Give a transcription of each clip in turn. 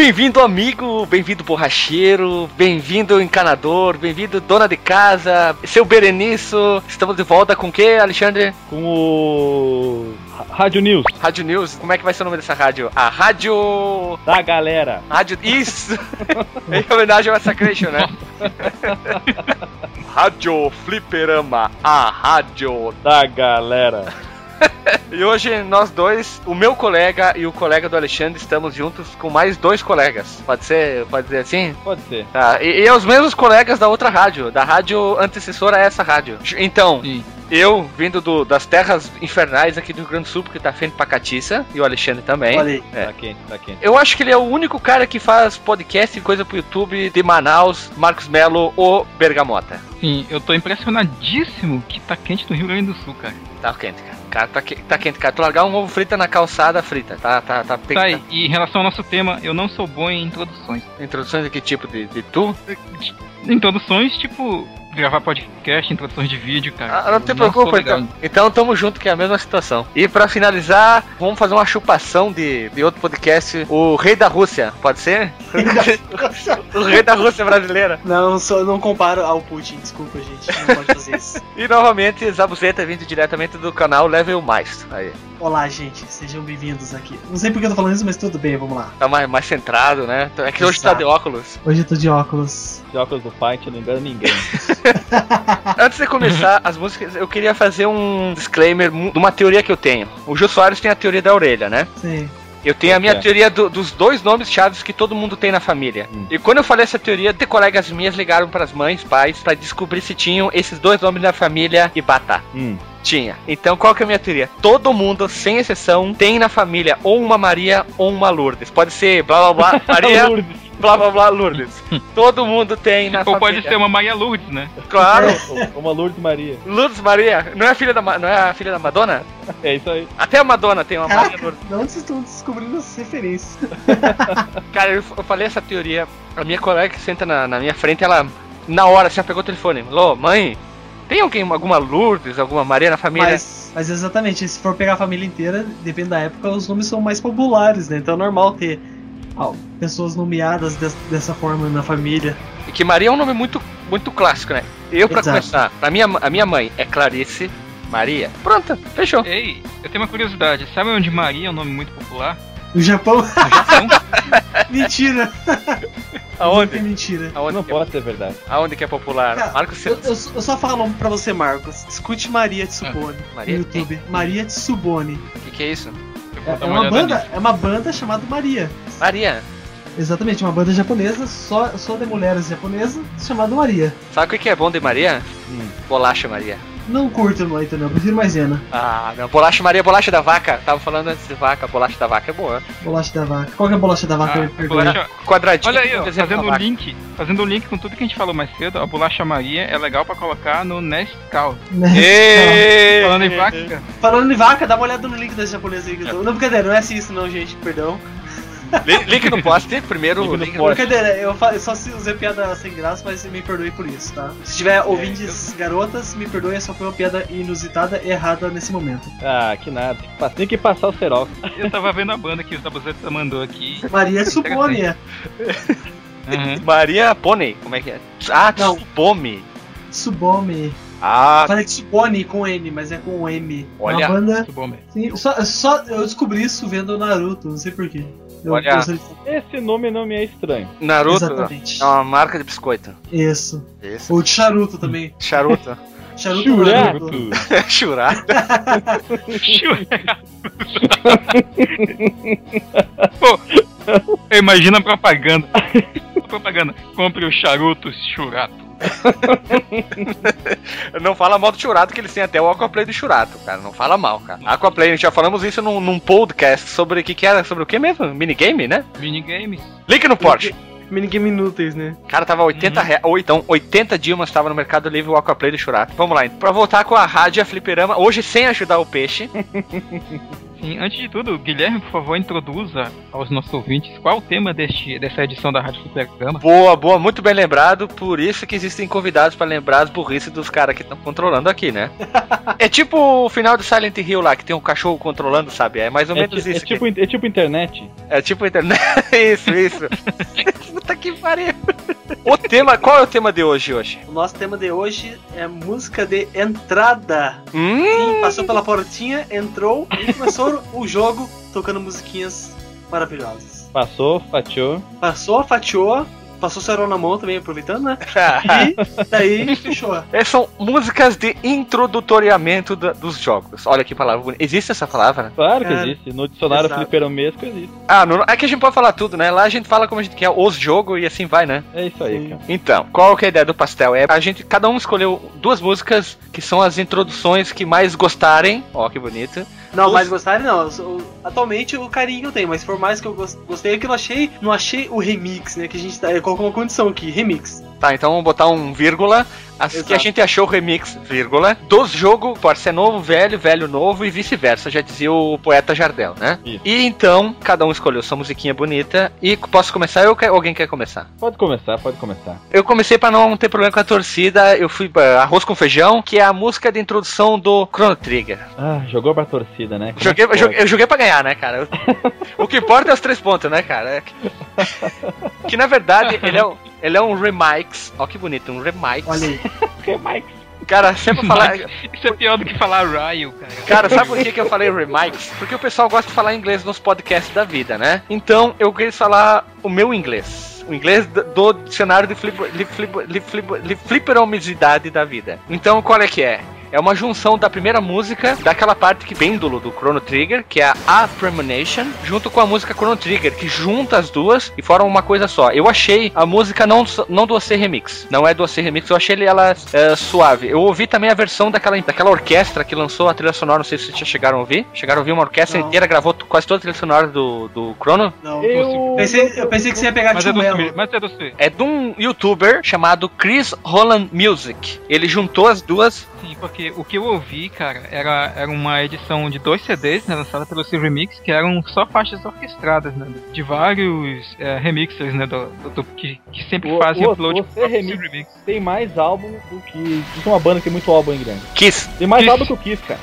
Bem-vindo, amigo, bem-vindo, borracheiro, bem-vindo, encanador, bem-vindo, dona de casa, seu Bereniço. Estamos de volta com o que, Alexandre? Com o. Rádio News. Rádio News, como é que vai ser o nome dessa rádio? A Rádio. Da galera. Rádio. Isso! em homenagem ao Massacration, né? rádio Fliperama, a rádio da galera. e hoje nós dois, o meu colega e o colega do Alexandre, estamos juntos com mais dois colegas. Pode ser, pode dizer assim? Pode ser. Tá. E, e os mesmos colegas da outra rádio, da rádio antecessora a essa rádio. Então, Sim. Eu, vindo do, das terras infernais aqui do Rio Grande do Sul, porque tá frente pra Catiça, e o Alexandre também. Olha aí. É. Tá quente, tá quente. Eu acho que ele é o único cara que faz podcast e coisa pro YouTube de Manaus, Marcos Melo ou Bergamota. Sim, eu tô impressionadíssimo que tá quente no Rio Grande do Sul, cara. Tá quente, cara. Cara, tá, que, tá quente, cara. Tu largar um ovo frito na calçada frita, tá? Tá, tá, tá aí, e em relação ao nosso tema, eu não sou bom em introduções. Introduções de que tipo? De, de tu? Introduções, tipo, gravar podcast, introduções de vídeo, cara. Ah, não te preocupa, então. Então tamo junto, que é a mesma situação. E pra finalizar, vamos fazer uma chupação de, de outro podcast, o Rei da Rússia, pode ser? o Rei da Rússia brasileira. Não, só não comparo ao Putin, desculpa, gente. Não pode fazer isso. e novamente, Zabuzeta vindo diretamente do canal Level Mais. Aí. Olá, gente, sejam bem-vindos aqui. Não sei porque eu tô falando isso, mas tudo bem, vamos lá. Tá mais, mais centrado, né? É que hoje tá de óculos. Hoje eu tô de óculos. De óculos do Fight, não engano ninguém. Antes de começar as músicas, eu queria fazer um disclaimer de uma teoria que eu tenho. O Jô Soares tem a teoria da orelha, né? Sim. Eu tenho a minha teoria do, dos dois nomes chaves que todo mundo tem na família. Hum. E quando eu falei essa teoria, de colegas minhas ligaram para as mães, pais, para descobrir se tinham esses dois nomes na família e batá. Hum. Tinha. Então qual que é a minha teoria? Todo mundo, sem exceção, tem na família ou uma Maria ou uma Lourdes. Pode ser blá blá blá Maria. Blá blá blá Lourdes. Todo mundo tem na Ou família. pode ser uma Maria Lourdes, né? Claro. uma Lourdes Maria. Lourdes Maria. Não é a filha da, não é a filha da Madonna? É isso aí. Até a Madonna tem uma Caraca, Maria Lourdes. De onde vocês estão descobrindo as referências? Cara, eu, eu, falei essa teoria. A minha colega que senta na, na minha frente, ela na hora assim, ela pegou o telefone. Alô, mãe, tem alguém, alguma Lourdes, alguma Maria na família? Mas, mas exatamente, se for pegar a família inteira, depende da época, os nomes são mais populares, né? Então é normal ter pessoas nomeadas des, dessa forma na família. E que Maria é um nome muito, muito clássico, né? Eu, pra Exato. começar, a minha, a minha mãe é Clarice Maria. Pronto, fechou. Ei, eu tenho uma curiosidade. Sabe onde Maria é um nome muito popular? No Japão? No Japão? Mentira! Aonde? É mentira. Aonde não pode é... ser verdade. Aonde que é popular? Cara, Marcos eu, eu, eu, só falo pra você, Marcos. Escute Maria Tsubone ah, Maria? no YouTube. Quem? Maria Tsubone. O que, que, é isso? É, é uma banda, é uma banda chamada Maria. Maria. Exatamente, uma banda japonesa, só, só de mulheres japonesas, chamada Maria. Sabe o que é bom de Maria? Hum. Bolacha Maria. Não curto muito, não. Prefiro maisena. Ah, não. Bolacha Maria, bolacha da vaca. Tava falando antes de vaca. Bolacha da vaca é boa. Bolacha da vaca. Qual que é a bolacha da vaca? Ah, bolacha... Quadradinho. Olha aí, ó, fazendo o link. Fazendo o link com tudo que a gente falou mais cedo. A bolacha Maria é legal pra colocar no Nescau. Nescau. Falando em vaca. Falando em vaca, dá uma olhada no link das japonesas aí. É. Não, brincadeira, não é assim isso não, gente. Perdão. Link no post, primeiro link, link no post. Brincadeira, eu, eu só usei piada sem graça, mas me perdoe por isso, tá? Se tiver ouvintes garotas, me perdoe, só foi uma piada inusitada errada nesse momento. Ah, que nada. Tem que passar o cerol. Eu tava vendo a banda que o Tabuzeta mandou aqui. Maria Supônia. Uhum. Maria Pônei, como é que é? Ah, Não. Tsubome. Tsubome. Ah. Falei Tsubone com N, mas é com M. Olha. Uma banda. Sim, só, só eu descobri isso vendo Naruto, não sei porquê. Eu Olha, esse nome não me é estranho. Naruto Exatamente. é uma marca de biscoito. Isso. Isso. Ou de charuto também. Charuto. Charuto Churato. Churato. Pô, imagina a propaganda. Propaganda. Compre o charuto churato. não fala mal do Churato, que eles têm até o Aquaplay do Churato, cara. Não fala mal, cara. Aquaplay, já falamos isso num, num podcast sobre o que, que era, sobre o que mesmo? Minigame, né? Minigames. Link no Porsche. minigame inúteis, né? Cara, tava 80 uhum. reais. Ou então, 80 Dilmas tava no Mercado Livre o Aquaplay do Churato. Vamos lá, pra voltar com a rádio a Fliperama, hoje sem ajudar o peixe. Sim, antes de tudo, Guilherme, por favor, introduza aos nossos ouvintes qual o tema deste, dessa edição da Rádio Fliperama. Boa, boa, muito bem lembrado. Por isso que existem convidados para lembrar as burrices dos caras que estão controlando aqui, né? é tipo o final do Silent Hill lá, que tem um cachorro controlando, sabe? É mais ou é menos isso. É tipo, é tipo internet. É tipo internet. isso, isso. Puta que pariu. O tema, qual é o tema de hoje, hoje? O nosso tema de hoje é música de entrada. Hum? Sim, passou pela portinha, entrou e começou o jogo tocando musiquinhas maravilhosas. Passou, fatiou. Passou, fatiou, passou cerol na mão também, aproveitando, né? e daí fechou. Essas são músicas de introdutoriamento da, dos jogos. Olha que palavra bonita. Existe essa palavra? Claro que é, existe. No dicionário fliperomesco existe. Ah, no, é que a gente pode falar tudo, né? Lá a gente fala como a gente quer os jogos e assim vai, né? É isso aí, cara. Então, qual que é a ideia do pastel? É a gente, cada um escolheu duas músicas que são as introduções que mais gostarem. Ó, que bonito. Não, Os... mais gostarem não. atualmente o carinho eu tenho, mas por mais que eu gostei, é que eu não achei, não achei o remix, né? Que a gente tá, colocou uma condição aqui, remix. Tá, então vamos botar um vírgula Assim que a gente achou o remix, vírgula, dos jogos, pode ser novo, velho, velho, novo e vice-versa, já dizia o poeta Jardel, né? Isso. E então, cada um escolheu sua musiquinha bonita. E posso começar ou alguém quer começar? Pode começar, pode começar. Eu comecei para não ter problema com a torcida, eu fui pra Arroz com Feijão, que é a música de introdução do Chrono Trigger. Ah, jogou pra torcida, né? joguei, eu joguei, eu joguei pra ganhar, né, cara? o que importa é os três pontos, né, cara? que na verdade ele é um, ele é um remix. Ó que bonito, um remix. Olha aí. remix. Cara, sempre falar. Isso é pior do que falar Ryle, cara. Cara, sabe por que, que eu falei remix? Porque o pessoal gosta de falar inglês nos podcasts da vida, né? Então eu queria falar o meu inglês. O inglês do dicionário de, flip, flip, flip, flipperomicidade da vida. Então, qual é que é? É uma junção da primeira música, daquela parte que pêndulo do Chrono Trigger, que é a Premonition, junto com a música Chrono Trigger, que junta as duas e formam uma coisa só. Eu achei a música não, não do AC Remix, não é do AC Remix, eu achei ela é, suave. Eu ouvi também a versão daquela, daquela orquestra que lançou a trilha sonora, não sei se vocês já chegaram a ouvir. Chegaram a ouvir uma orquestra não. inteira, gravou quase toda a trilha sonora do, do Chrono? Não, eu... Pensei, eu pensei que você ia pegar mas é, do, mas é, do é de um youtuber chamado Chris Holland Music. Ele juntou as duas Sim, porque o que eu ouvi, cara, era, era uma edição de dois CDs, né, lançada pelo Silver Remix, que eram só faixas orquestradas, né, de vários é, remixers, né, do, do, do que, que, sempre o, fazem o, upload você remix, remix. Tem mais álbum do que... Diz uma banda que tem muito álbum em grande. Kiss. Tem mais Kiss. álbum que o Kiss, cara.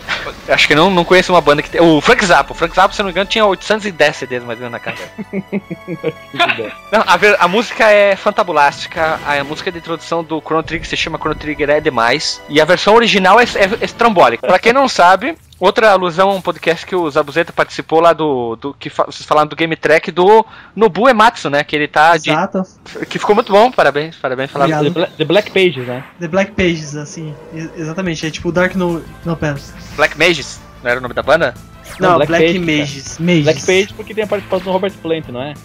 Acho que não, não conheço uma banda que tem... O Frank Zappa. O Frank Zappa, se não me engano, tinha 810 CDs mais ou menos na carreira. não, a, ver, a música é fantabulástica, a, a música de introdução do Chrono Trigger se chama Chrono Trigger é demais, e a versão original original é, é estrambólica. Pra quem não sabe, Outra alusão a um podcast que o Zabuzeta participou lá do. do que fa vocês falaram do Game Track do Nobu Ematsu, né? Que ele tá. Exato. De, que ficou muito bom, parabéns, parabéns. Falaram The, The, Black Pages, né? The Black Pages, assim. Exatamente, é tipo Dark No, no Pants. Black Mages? Não era o nome da banda? Não, não Black, Black Mages. Mages. Black Pages porque tem a participação do Robert Plant, não é?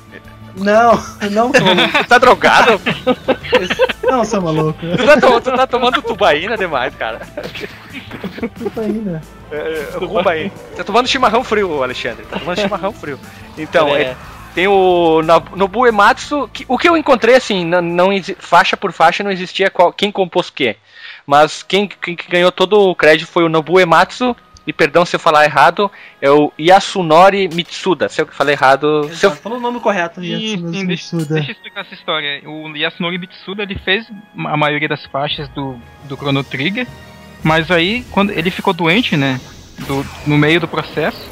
Não, não tô. tu tá drogado? Não, seu maluco. Tu tá, to, tu tá tomando tubaína demais, cara. Tubaína. É, é, Tá tomando chimarrão frio, Alexandre. Tá tomando chimarrão frio. Então, é. é tem o Nobu Ematsu. Que, o que eu encontrei, assim, não, não faixa por faixa não existia qual, quem compôs o quê. Mas quem, quem ganhou todo o crédito foi o Nobu Ematsu e perdão se eu falar errado, é o Yasunori Mitsuda. Se eu falei errado. Exato, se eu... Falou o nome correto, Yasunori sim, Mitsuda. Deixa, eu explicar essa história. O Yasunori Mitsuda ele fez a maioria das faixas do, do Chrono Trigger, mas aí, quando ele ficou doente, né? Do, no meio do processo,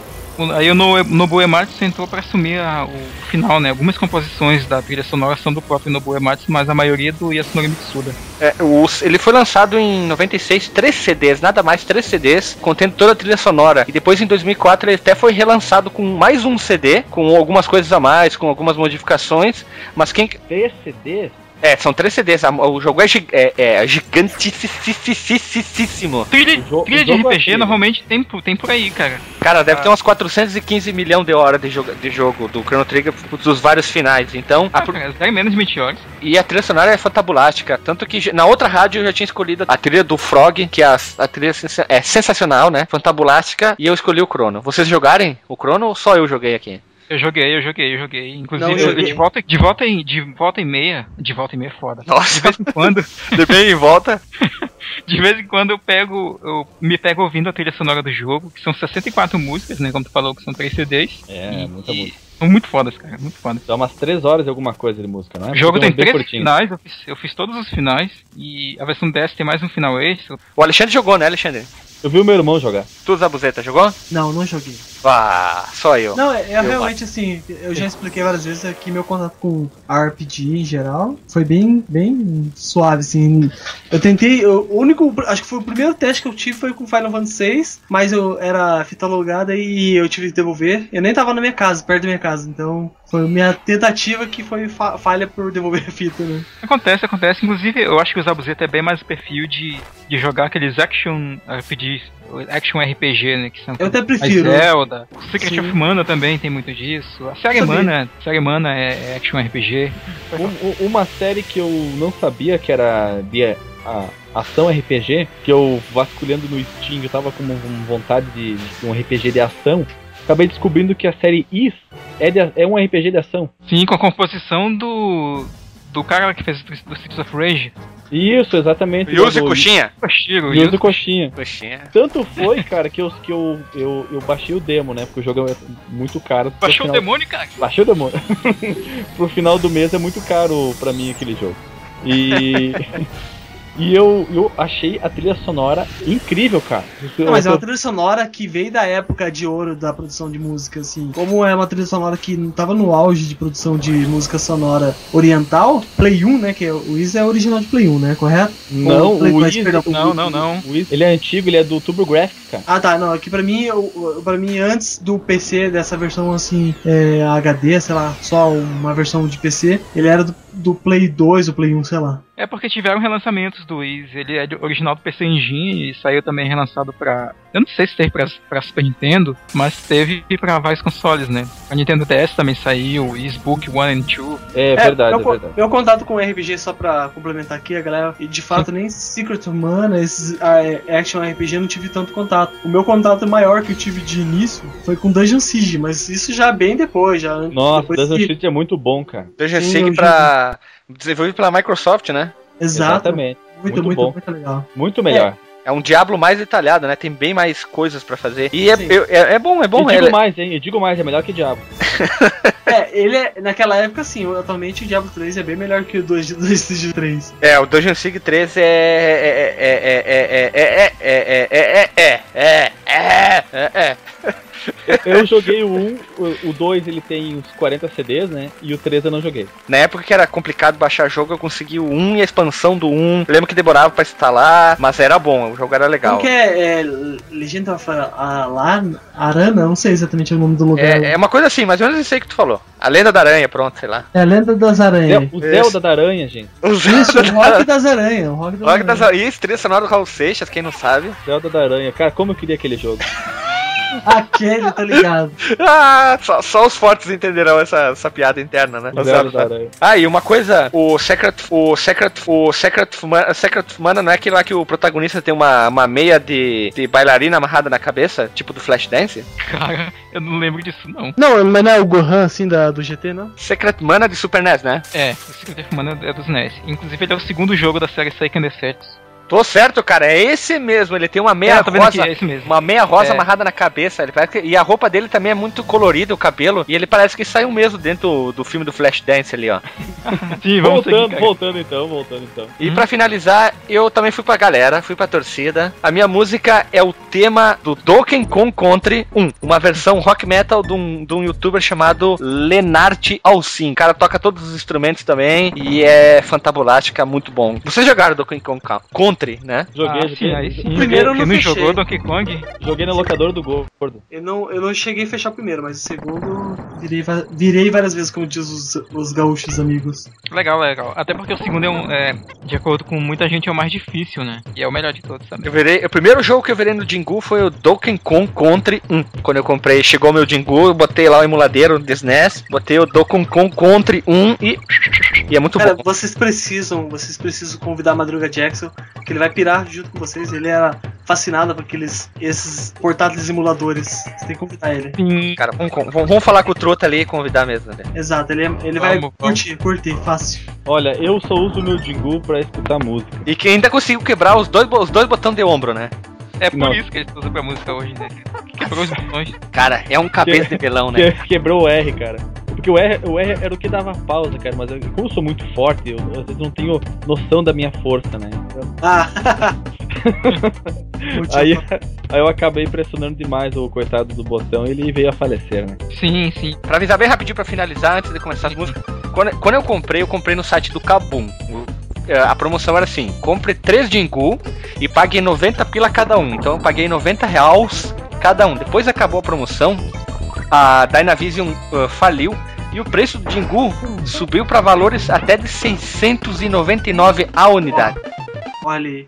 Aí o Nobuo Ematsu entrou para assumir a, o final, né? Algumas composições da trilha sonora são do próprio Nobuo Ematsu, mas a maioria do Yasunori Mitsuda. É, os, ele foi lançado em 96, três CDs, nada mais, três CDs, contendo toda a trilha sonora. E depois em 2004 ele até foi relançado com mais um CD, com algumas coisas a mais, com algumas modificações. Mas quem. Três CDs? É, são três CDs. O jogo é, gig é, é gigantíssimo. Trilha, trilha de RPG normalmente tem, tem por aí, cara. Cara, deve ah. ter umas 415 milhões de horas de jogo, de jogo do Chrono Trigger dos vários finais. Então. Ah, a, cara, é menos de 20 horas. E a trilha sonora é fantabulástica. Tanto que na outra rádio eu já tinha escolhido a trilha do Frog, que é a, a trilha é sensacional, né? Fantabulástica. E eu escolhi o Chrono. Vocês jogarem o Chrono ou só eu joguei aqui? Eu joguei, eu joguei, eu joguei. Inclusive, Não, eu- joguei. de volta, de volta em, de volta e meia, de volta e meia é foda. Nossa. De vez em quando, De bem em volta. de vez em quando eu pego, eu me pego ouvindo a trilha sonora do jogo, que são 64 músicas, né, como tu falou, que são 3 CDs. É, e, muita música. São muito fodas, cara, muito fodas. Dá umas 3 horas e alguma coisa de música, né? O jogo tem bem 13 curtinho. finais, eu fiz, eu fiz todos os finais, e a versão DS tem mais um final extra. O Alexandre jogou, né, Alexandre? Eu vi o meu irmão jogar. Tu, Zabuzeta, jogou? Não, não joguei. Ah, só eu. Não, é, é realmente assim, eu já expliquei várias vezes aqui meu contato com RPG em geral foi bem, bem suave, assim. Eu tentei, eu- o único, acho que foi o primeiro teste que eu tive foi com Final Fantasy VI, mas eu era fita logada e eu tive que devolver. Eu nem tava na minha casa, perto da minha casa, então foi minha tentativa que foi fa- falha por devolver a fita, né? Acontece, acontece. Inclusive, eu acho que o Zabuzeta é bem mais o perfil de, de jogar aqueles action RPGs, action RPG, né, que são Eu até prefiro. Zelda, o Secret Sim. of Mana também tem muito disso. A série. Mana, série Mana é, é action RPG. Um- um- uma série que eu não sabia que era de a, ação RPG, que eu vasculhando no Steam, eu tava com vontade de, de um RPG de ação. Acabei descobrindo que a série Is é, de- é um RPG de ação. Sim, com a composição do do cara que fez o Streets of Rage, Isso, exatamente. Yuzi do- Coxinha? Koshiro. Yuzo Coxinha. Coxinha. Tanto foi, cara, que, eu, que eu, eu, eu baixei o demo, né? Porque o jogo é muito caro. Baixou o final- demônio, cara? Baixei o demônio. Pro final do mês é muito caro pra mim aquele jogo. E. e eu, eu achei a trilha sonora incrível, cara. Não, mas é uma trilha sonora que veio da época de ouro da produção de música, assim. Como é uma trilha sonora que não tava no auge de produção de música sonora oriental, Play 1, né? Que é, o Is é original de Play 1, né? Correto? Não, Play- o perdão, Não, não, não. o Is- ele é antigo, ele é do TurboGrafx, cara. Ah tá, não, aqui pra mim, pra mim, antes do PC, dessa versão assim, é, HD, sei lá, só uma versão de PC, ele era do, do Play 2 ou Play 1, sei lá. É porque tiveram relançamentos do Wiz. Ele é original do PC Engine e saiu também relançado pra. Eu não sei se teve pra, pra Super Nintendo, mas teve pra vários consoles, né? A Nintendo DS também saiu, o Wiz Book 1 and 2. É, verdade, meu, é verdade. meu contato com RPG, só pra complementar aqui, a galera, e de fato nem Secret Mana, esses ah, é, Action RPG eu não tive tanto contato. O meu contato maior que eu tive de início foi com Dungeon Siege, mas isso já bem depois, já. Nossa, depois Dungeon que- Siege é muito bom, cara. Dungeon Siege pra. Desenvolvido pela Microsoft, né? Exato. Exatamente. Muito, Muito muito, bom. muito legal. Muito melhor. É um Diablo mais detalhado, né? Tem bem mais coisas pra fazer. E é, é, é bom, é bom. eu digo ele- mais, hein? Eu digo mais, é melhor que Diabo. É, ele é, naquela época sim, atualmente o Diablo 3 é bem melhor que o 2 de 2 de 3. É, o Dungeon Siege 3 é. É. É. É. É. É. É. É. É. É. É. É. É. Eu joguei o 1, o- o 2 ele tem uns 40 CDs, né? E o 3 eu não joguei. Na época que era complicado baixar jogo, eu consegui o 1 e a expansão do 1. Eu lembro que demorava pra instalar, mas era bom, o jogo era legal. Como que é, é Legend of Alan, Arana? Não sei exatamente o nome do lugar. É, é uma coisa assim, mais ou menos isso aí que tu falou. A lenda da aranha, pronto, sei lá. É a Lenda das Aranhas. O Zelda da Aranha, gente. O Isso, o Rock das Aranhas. O Rock das Rock das Aranhas. Isso, trilha sonora do Raul Seixas, quem não sabe. Zelda da Aranha. Cara, como eu queria aquele jogo. Aquele, tá ligado. Ah, só, só os fortes entenderão essa, essa piada interna, né? Da Aranha. Ah, e uma coisa, o Secret, o Secret, o Secret, of Mana- Secret Mana não é aquele lá que o protagonista tem uma, uma meia de, de bailarina amarrada na cabeça, tipo do Flashdance? Cara, eu não lembro disso, não. Não, mas não é o Gohan assim da, do GT, não? Secret Mana de Super NES, né? É, o Secret of Mana é dos NES. Inclusive, ele é o segundo jogo da série Seiken Deserts. Tô certo, cara, é esse mesmo, ele tem uma meia É, rosa, é uma meia rosa É. amarrada na cabeça, ele parece que- e a roupa dele também é muito colorida, o cabelo, e ele parece que saiu mesmo dentro do, filme do Flashdance ali, ó. Sim, vamos seguir, Voltando, cara. voltando então, voltando então. E pra finalizar, eu também fui pra galera, fui pra torcida. A minha música é o tema do Donkey Kong Country 1, uma versão rock metal de um, de um youtuber chamado Lenart Alcin. O cara toca todos os instrumentos também e é fantabulástica, muito bom. Vocês jogaram Donkey Kong Country, né? Joguei, Ah, joguei. aí sim. Primeiro Quem não fechei. jogou Donkey Kong? Joguei na locadora do Gordo. Eu não, eu não cheguei a fechar o primeiro, mas o segundo virei, virei várias vezes, como diz os, os gaúchos amigos. Legal, legal. Até porque o segundo é, um, é, de acordo com muita gente, é o mais difícil, né? E é o melhor de todos também. Eu virei, o primeiro jogo que eu virei no Jingu foi o Donkey Kong Country 1. Quando eu comprei, chegou meu Jingu, eu botei lá o emuladeiro do SNES, botei o Donkey Kong Country 1 e E é muito Cara, bom. vocês precisam, vocês precisam convidar a Madruga Jackson, que ele vai pirar junto com vocês. Ele era fascinado por aqueles esses portáteis emuladores. Você tem que convidar ele. Sim. Cara, vamos, vamos, vamos falar com o Trota ali e convidar mesmo. Né? Exato, ele, é- ele vai Vamos, curtir, curtir, fácil. Olha, eu só uso o meu Jingu pra escutar música. E que ainda conseguiu quebrar os dois, os dois botões de ombro, né? É por Não. isso que eles usam pra música hoje, né? Quebrou os botões. Cara, é um cabeça de melão, né? Que- Quebrou o R, cara. Porque o R, o R era o que dava pausa, cara. Mas eu- como eu sou muito forte, eu, às vezes não tenho noção da minha força, né? Então, Ah, aí, aí eu acabei pressionando demais o coitado do botão e ele veio a falecer, né? Sim, sim. Pra avisar bem rapidinho pra finalizar, antes de começar as músicas. Quando, quando eu comprei, eu comprei no site do Kabum. É, A promoção era assim: compre 3 Jingu e pague 90 pila cada um. Então eu paguei 90 reais cada um. Depois acabou a promoção, a Dynavision uh, faliu e o preço do Jingu subiu para valores até de 699 a unidade. olha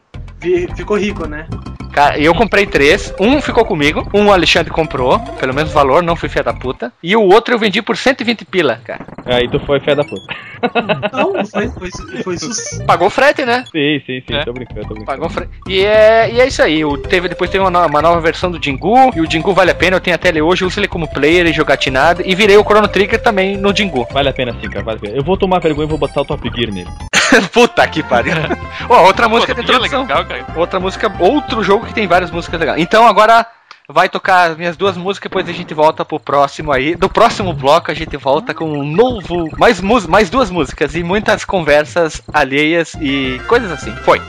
Ficou rico, né? Cara, eu comprei três. Um ficou comigo, um o Alexandre comprou, pelo mesmo valor, não fui filha da puta. E o outro eu vendi por 120 pila, cara. Aí tu foi fé da puta. Não, foi, foi, foi sucesso. Pagou frete, né? Sim, sim, sim, É. tô brincando, tô brincando. Pagou frete. E é, e é isso aí. O, teve, depois teve uma, uma nova versão do Jingu. E o Jingu vale a pena. Eu tenho até ele hoje. Eu uso ele como player e jogatinada. E virei o Chrono Trigger também no Jingu. Vale a pena sim, cara, vale a pena. Eu vou tomar vergonha e vou botar o Top Gear nele. Puta que pariu. Ó, outra música Pô, que introdução. legal, cara. Outra música, outro jogo que tem várias músicas legais. Então agora vai tocar as minhas duas músicas, depois a gente volta pro próximo aí. Do próximo bloco a gente volta com um novo, mais, mais duas músicas e muitas conversas alheias e coisas assim. Foi.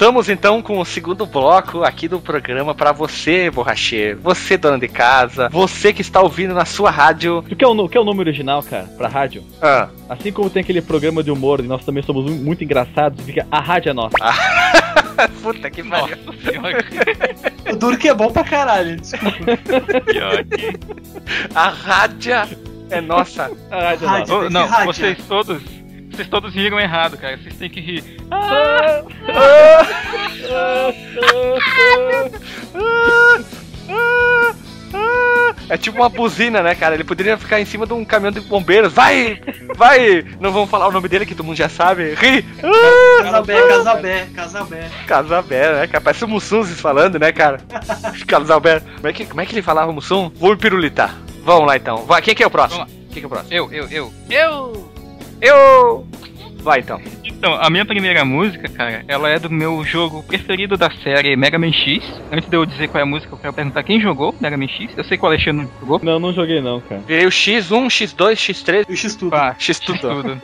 Voltamos então com o segundo bloco aqui do programa para você, borracheiro, você dona de casa, você que está ouvindo na sua rádio. O que é o, que é o nome original, cara, pra rádio? Ah. Assim como tem aquele programa de humor e nós também somos muito engraçados, fica a rádio é nossa. Puta que pariu. O duro que é bom pra caralho, desculpa. A rádio é nossa. A rádio é Rádio. nossa. Ô, não, Rádio. vocês todos. Vocês todos riram errado, cara. Vocês têm que rir. É tipo uma buzina, né, cara? Ele poderia ficar em cima de um caminhão de bombeiros. Vai! Vai! Não vamos falar o nome dele que todo mundo já sabe. Ri! Casabé, Casabé, Casabé. Casabé, né, cara? Parece o Mussum se falando, né, cara? Casabé. Como é que, como é que ele falava, Mussum? Vou me pirulitar. Vamos lá, então. Vai, quem que é o próximo? Quem que é o próximo? Eu, eu, eu. Eu! Eu! Vai, então. Então, a minha primeira música, cara, ela é do meu jogo preferido da série Mega Man X. Antes de eu dizer qual é a música, eu quero perguntar quem jogou Mega Man X. Eu sei que o Alexandre não jogou. Não, não joguei não, cara. Virei o X1, X2, X3, E o X-Tudo. Pá, X tudo. tudo.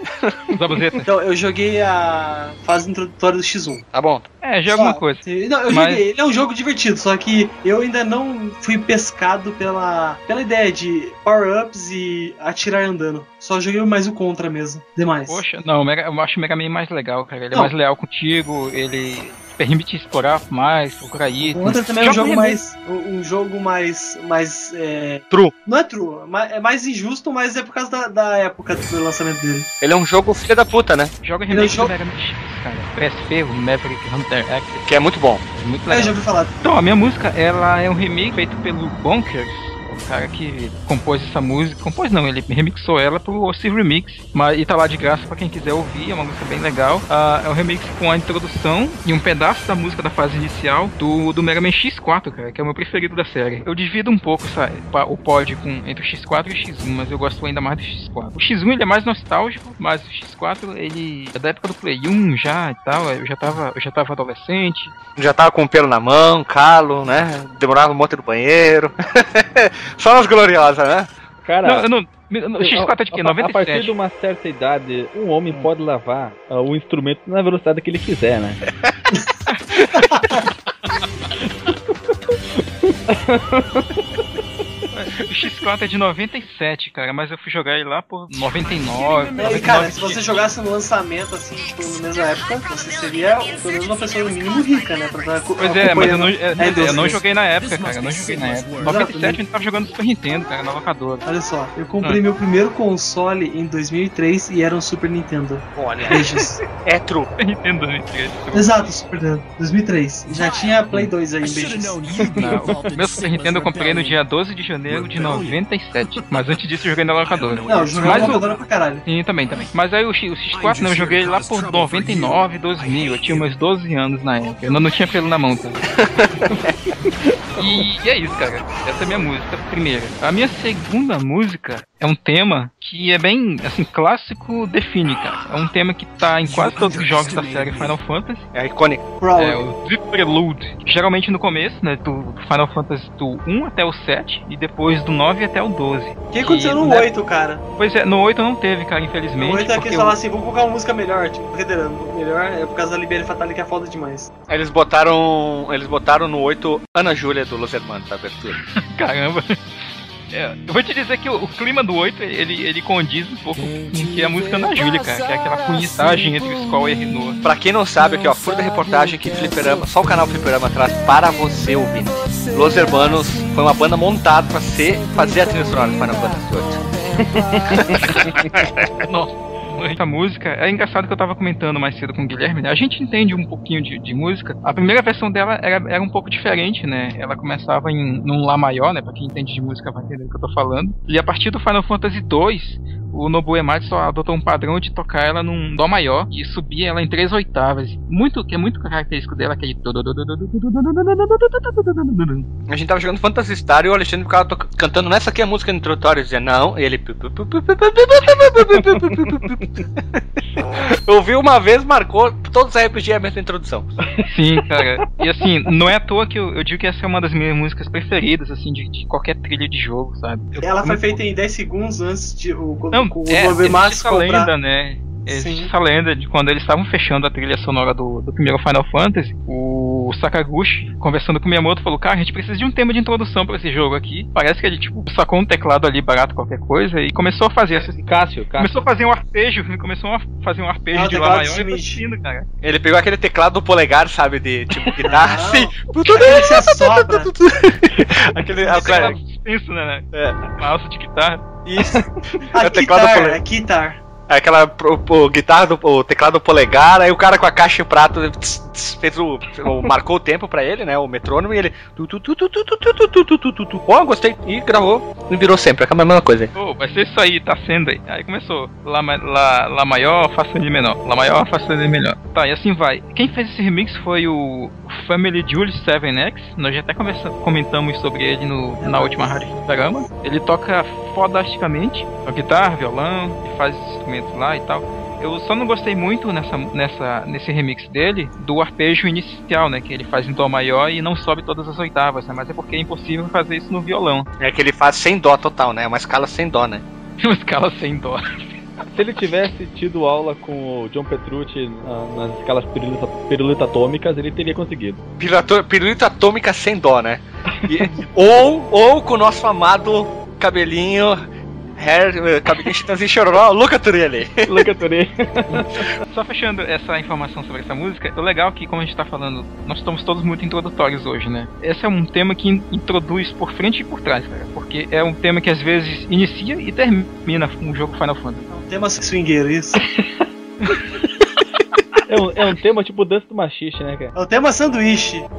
Zabuzeta. Então, eu joguei a fase introdutória do X1. Tá bom. É, já Só. alguma coisa. Não, eu Mas- joguei. Ele é um jogo divertido, só que eu ainda não fui pescado pela, pela ideia de power-ups e atirar andando. Só joguei mais o contra mesmo. Demais. Poxa, não, o Mega, eu acho o Mega Man mais legal, cara. Ele é Não. mais leal contigo, ele permite explorar mais, procurar O itens. Contra também é um jogo mais. Um jogo mais. mais é... True. Não é true, é mais- é mais injusto, mas é por causa da, da época do lançamento dele. Ele é um jogo filha da puta, né? Joga é remake jogo- do Mega Man X, cara. PSP, o Maverick Hunter X, Que é muito bom. muito É, legal. já ouvi falar. Então, a minha música, ela é um remake feito pelo Bonkers, o cara que compôs essa música. Compôs não, ele remixou ela pro OC Remix, mas, e tá lá de graça pra quem quiser ouvir, é uma música bem legal. Ah, é um remix com a introdução e um pedaço da música da fase inicial do, do Mega Man X4, cara, que é o meu preferido da série. Eu divido um pouco pa- o pod com, entre o X4 e o X1, mas eu gosto ainda mais do X4. O X1 ele é mais nostálgico, mas o X4 ele é da época do Play 1 já e tal, eu já tava, eu já tava adolescente, Já tava com o pelo na mão, calo, né? Demorava um monte no banheiro. Só nas gloriosas, né? Cara, Não, não. O X4 é de quê? a, a partir 97. de uma certa idade, um homem pode lavar ah, o instrumento na velocidade que ele quiser, né? O X4 é de 97, cara, mas eu fui jogar ele lá por 99. É, e cara, 99 se você jogasse no lançamento, assim, tipo, na mesma época, você seria pelo menos uma pessoa no mínimo rica, né? Pra estar Pois é, mas eu não, é, É, eu não joguei na época, cara. Eu não joguei na época. 97 a gente tava jogando Super Nintendo, cara, na locadora. Olha só, eu comprei meu primeiro console em 2003 e era um Super Nintendo. Olha, Beijos. é true. Super Nintendo 2003. Exato, Super Nintendo. 2003. Já tinha Play 2 aí, beijos. Não, o meu Super Nintendo eu comprei no dia 12 de janeiro de 97. Mas antes disso eu joguei na locadora. Não, eu joguei o- locadora pra caralho. Sim, também, também. Mas aí o, X, o X4, né, eu joguei lá por 99, 2000. Eu tinha meus 12 anos na época. Eu não, não tinha pelo na mão, tá? e, e é isso, cara. Essa é a minha música primeira. A minha segunda música é um tema que é bem, assim, clássico define, cara. É um tema que tá em quase todos os jogos da série Final Fantasy. É icônico. É o The Prelude. Geralmente no começo, né, do Final Fantasy do 1 até o 7 e depois do 9 até o 12. O que aconteceu no né, 8, cara? Pois é, no 8 não teve, cara, infelizmente. No 8 é que eles falaram assim, vamos colocar uma música melhor, tipo, reiterando. Melhor é por causa da Libéria Fatale que é foda demais. Eles botaram. Eles botaram no 8 Ana Júlia do Los Hermanos, a abertura. Caramba. É, eu vou te dizer que o, o clima do 8 ele, ele condiz um pouco com o que a música da Júlia, cara, que é aquela punhetagem entre o Skull e a Rinoa. Pra quem não sabe, aqui ó, furo da reportagem aqui de Fliperama, só o canal Fliperama traz para você ouvir. Los Hermanos foi uma banda montada pra ser, fazer a trilha sonora do Final Fantasy VIII. Nossa. Essa música, é engraçado que eu tava comentando mais cedo com o Guilherme, né? A gente entende um pouquinho de, de música. A primeira versão dela era, era um pouco diferente, né? Ela começava em num Lá maior, né? Pra quem entende de música vai entender o que eu tô falando. E a partir do Final Fantasy 2, o Nobuo Ematsu só adotou um padrão de tocar ela num Dó maior e subir ela em três oitavas. Muito, que é muito característico dela, aquele. A gente tava jogando Phantasy Star e o Alexandre ficava cantando nessa aqui a música introdutória, dizia não, e ele. Ouviu uma vez, marcou todos os RPG a mesma introdução. Sim, cara. E assim, não é à toa que eu, eu digo que essa é uma das minhas músicas preferidas, assim, de, de qualquer trilha de jogo, sabe? Eu- Ela foi feita em 10 segundos antes de o, Não, o é, Ematsu existe essa comprar. lenda, né? Existe essa lenda de quando eles estavam fechando a trilha sonora do, do primeiro Final Fantasy, o Sakaguchi, conversando com o Miyamoto, falou: Cara, a gente precisa de um tema de introdução para esse jogo aqui. Parece que ele, tipo, sacou um teclado ali barato, qualquer coisa, e começou a fazer essa. Cássio, Cássio. Começou a fazer um arpejo, começou a fazer um arpejo Ah, de Lá maior subindo, cara. Ele pegou aquele teclado do polegar, sabe? De tipo guitarra, assim. Aquele que você sopra. Aquele. É claro. teclado suspenso, né? É, Uma alça de guitarra. isso. A É guitar, polegar. a guitar. Aquela pro, pro, guitarra do o teclado polegar, aí o cara com a caixa de prato tss, tss, fez o, o- marcou o tempo pra ele, né? O metrônomo e ele. Tu, tu, tu, tu, tu, tu, tu, tu, tu, tu. Ó, gostei. E gravou. E virou sempre, é a mesma coisa. Pô, vai ser isso aí, tá sendo aí. Aí começou. Lá, lá, lá maior, Fá sustenido menor. Lá maior, Fá sustenido menor. Tá, e assim vai. Quem fez esse remix foi o Family Julius 7X. Nós já até comentamos sobre ele no, na última rádio programa. Ele toca fodasticamente. A guitarra, violão, e faz os instrumentos lá e tal. Eu só não gostei muito nessa, nessa, nesse remix dele do arpejo inicial, né? Que ele faz em dó maior e não sobe todas as oitavas, né? Mas é porque é impossível fazer isso no violão. É que ele faz sem dó total, né? É uma escala sem dó, né? Uma escala sem dó. Se ele tivesse tido aula com o John Petrucci na- nas escalas pirulita, pirulita atômicas, ele teria conseguido. Pirulito, pirulito atômica sem dó, né? E- ou, ou com o nosso amado cabelinho. Hair, eh, cabelinho chitãozinho chororó, Luca Turelli. Só fechando essa informação sobre essa música, o legal é que, como a gente tá falando, nós estamos todos muito introdutórios hoje, né? Esse é um tema que in- introduz por frente e por trás, cara. Porque é um tema que às vezes inicia e termina um jogo Final Fantasy. É um tema swingueiro, isso. É um, é um tema tipo dança do machixe, né, cara? É o tema sanduíche.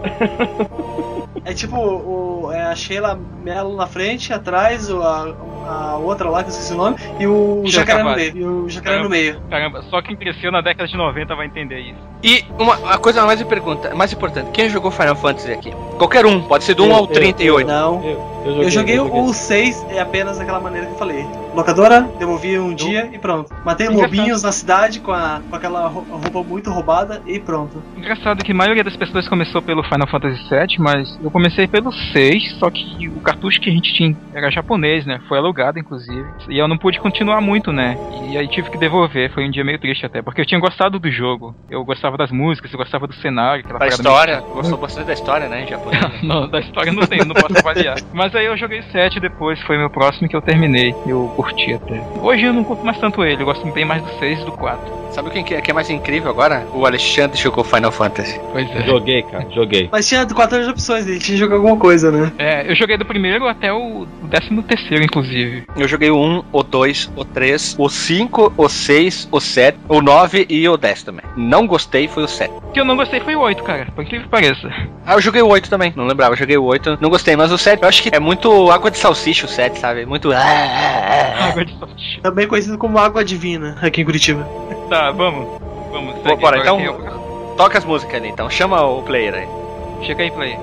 É tipo o, é a Sheila Mello na frente, atrás, o- a, a outra lá, que eu esqueci o nome, e o jacaré no meio. E o jacaré no meio. Caramba, só quem cresceu na década de 90 vai entender isso. E uma, a coisa mais, pergunta, mais importante: quem jogou Final Fantasy aqui? Qualquer um, pode ser do 1 Eu- ao eu- 38. Não. Eu, Eu joguei o 6 é apenas daquela maneira que eu falei. Locadora, devolvi um dia e pronto. Matei lobinhos na cidade com, a, com aquela ro- roupa muito roubada e pronto. Engraçado que a maioria das pessoas começou pelo Final Fantasy VII, mas eu comecei pelo 6, só que o cartucho que a gente tinha era japonês, né? Foi alugado, inclusive. E eu não pude continuar muito, né? E aí tive que devolver, foi um dia meio triste até, porque eu tinha gostado do jogo. Eu gostava das músicas, eu gostava do cenário, aquela Da história, meio- gostou bastante da história, né, em japonês. Não, da história não tem, não posso avaliar. Mas aí eu joguei 7 depois, foi meu próximo que eu terminei. Eu curti até. Hoje eu não curto mais tanto ele, eu gosto bem mais do 6 e do 4. Sabe quem que é, que é mais incrível agora? O Alexandre jogou Final Fantasy. Pois é. Joguei, cara, joguei. Mas tinha quatro opções, ele tinha que jogar alguma coisa, né? É, eu joguei do primeiro até o 13 terceiro, inclusive. Eu joguei o 1, o 2, o 3, o 5, o 6, o 7, o 9 e o 10 também. Não gostei, foi o 7. O que eu não gostei foi o 8, cara, por incrível que pareça. Ah, eu joguei o 8 também, não lembrava, eu joguei o 8, não gostei, mas o 7 eu acho que é muito água de salsicha o 7, sabe? Muito. ah, ah, ah. Água de salsicha. Também conhecido como Água Divina aqui em Curitiba. Tá, vamos. Vamos, segue bora, agora então toca as músicas ali, então chama o player aí. Chega aí, play.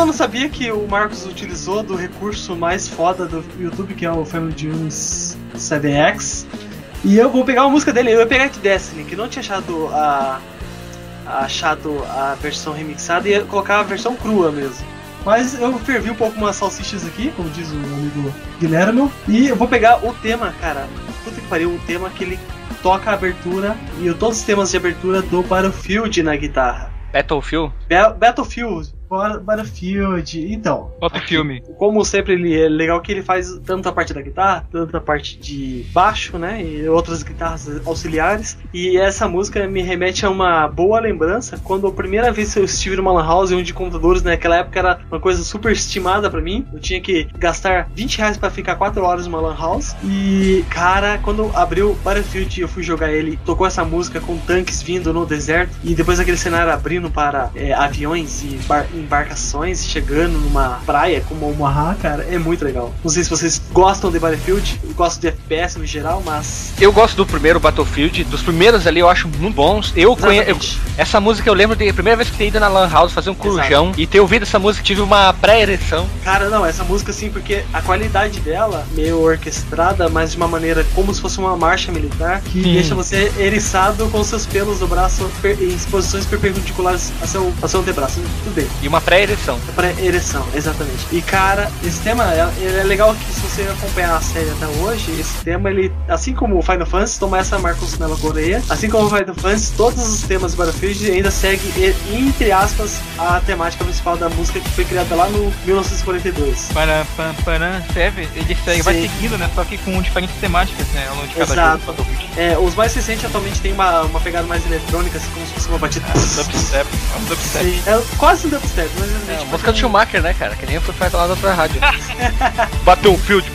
Eu não sabia que o Marcos utilizou do recurso mais foda do YouTube, que é o Family Tunes 7X. E eu vou pegar uma música dele, eu ia pegar de Destiny, que não tinha achado a. achado a versão remixada e ia colocar a versão crua mesmo. Mas eu fervi um pouco umas salsichas aqui, como diz o amigo Guilherme, e eu vou pegar o tema, cara. Puta que pariu, o tema que ele toca a abertura e todos os temas de abertura do Battlefield na guitarra. Battlefield? Ba- Battlefield, Ba- Battlefield, então. Outro filme. Como sempre, ele é legal que ele faz tanto a parte da guitarra, tanto a parte de baixo, né? E outras guitarras auxiliares. E essa música me remete a uma boa lembrança quando a primeira vez eu estive numa Lan House onde computadores naquela época era uma coisa super estimada pra mim. Eu tinha que gastar 20 reais pra ficar 4 horas numa Lan House. E, cara, quando abriu Battlefield eu fui jogar ele, tocou essa música com tanques vindo no deserto. E depois aquele cenário abrindo para é, aviões e bar- embarcações chegando numa praia como o Omaha, cara, é muito legal. Não sei se vocês gostam de Battlefield, gostam de FPS no geral, mas. Eu gosto do primeiro Battlefield, dos primeiros ali eu acho muito bons. Eu conheço. Essa música eu lembro de a primeira vez que ter ido na Lan House fazer um corujão e ter ouvido essa música, tive uma pré-ereção. Cara, não, essa música assim, porque a qualidade dela, meio orquestrada, mas de uma maneira como se fosse uma marcha militar, que Sim. deixa você eriçado com seus pelos do braço em posições perpendiculares a seu, a seu antebraço. Tudo bem. E uma pré-ereção. É pra ereção, exatamente. E cara, esse tema é, ele é legal que se você acompanhar a série até hoje, esse tema ele, assim como o Final Fantasy, toma essa Marcos Mello Correia, assim como o Final Fantasy, todos os temas do Battlefield ainda seguem, entre aspas, a temática principal da música que foi criada lá no 1942. Para, para, para, serve, ele segue, vai seguindo, né? Só que com diferentes temáticas, né? Ao longo de cada Exato. jogo. É, os mais recentes atualmente tem uma, uma pegada mais eletrônica, assim como se fosse uma batida. Ah, dubstep, é um dubstep. Sim, é quase um dubstep, mas É, exatamente. a música do Schumacher, né, cara? Que nem foi da outra rádio. Battlefield.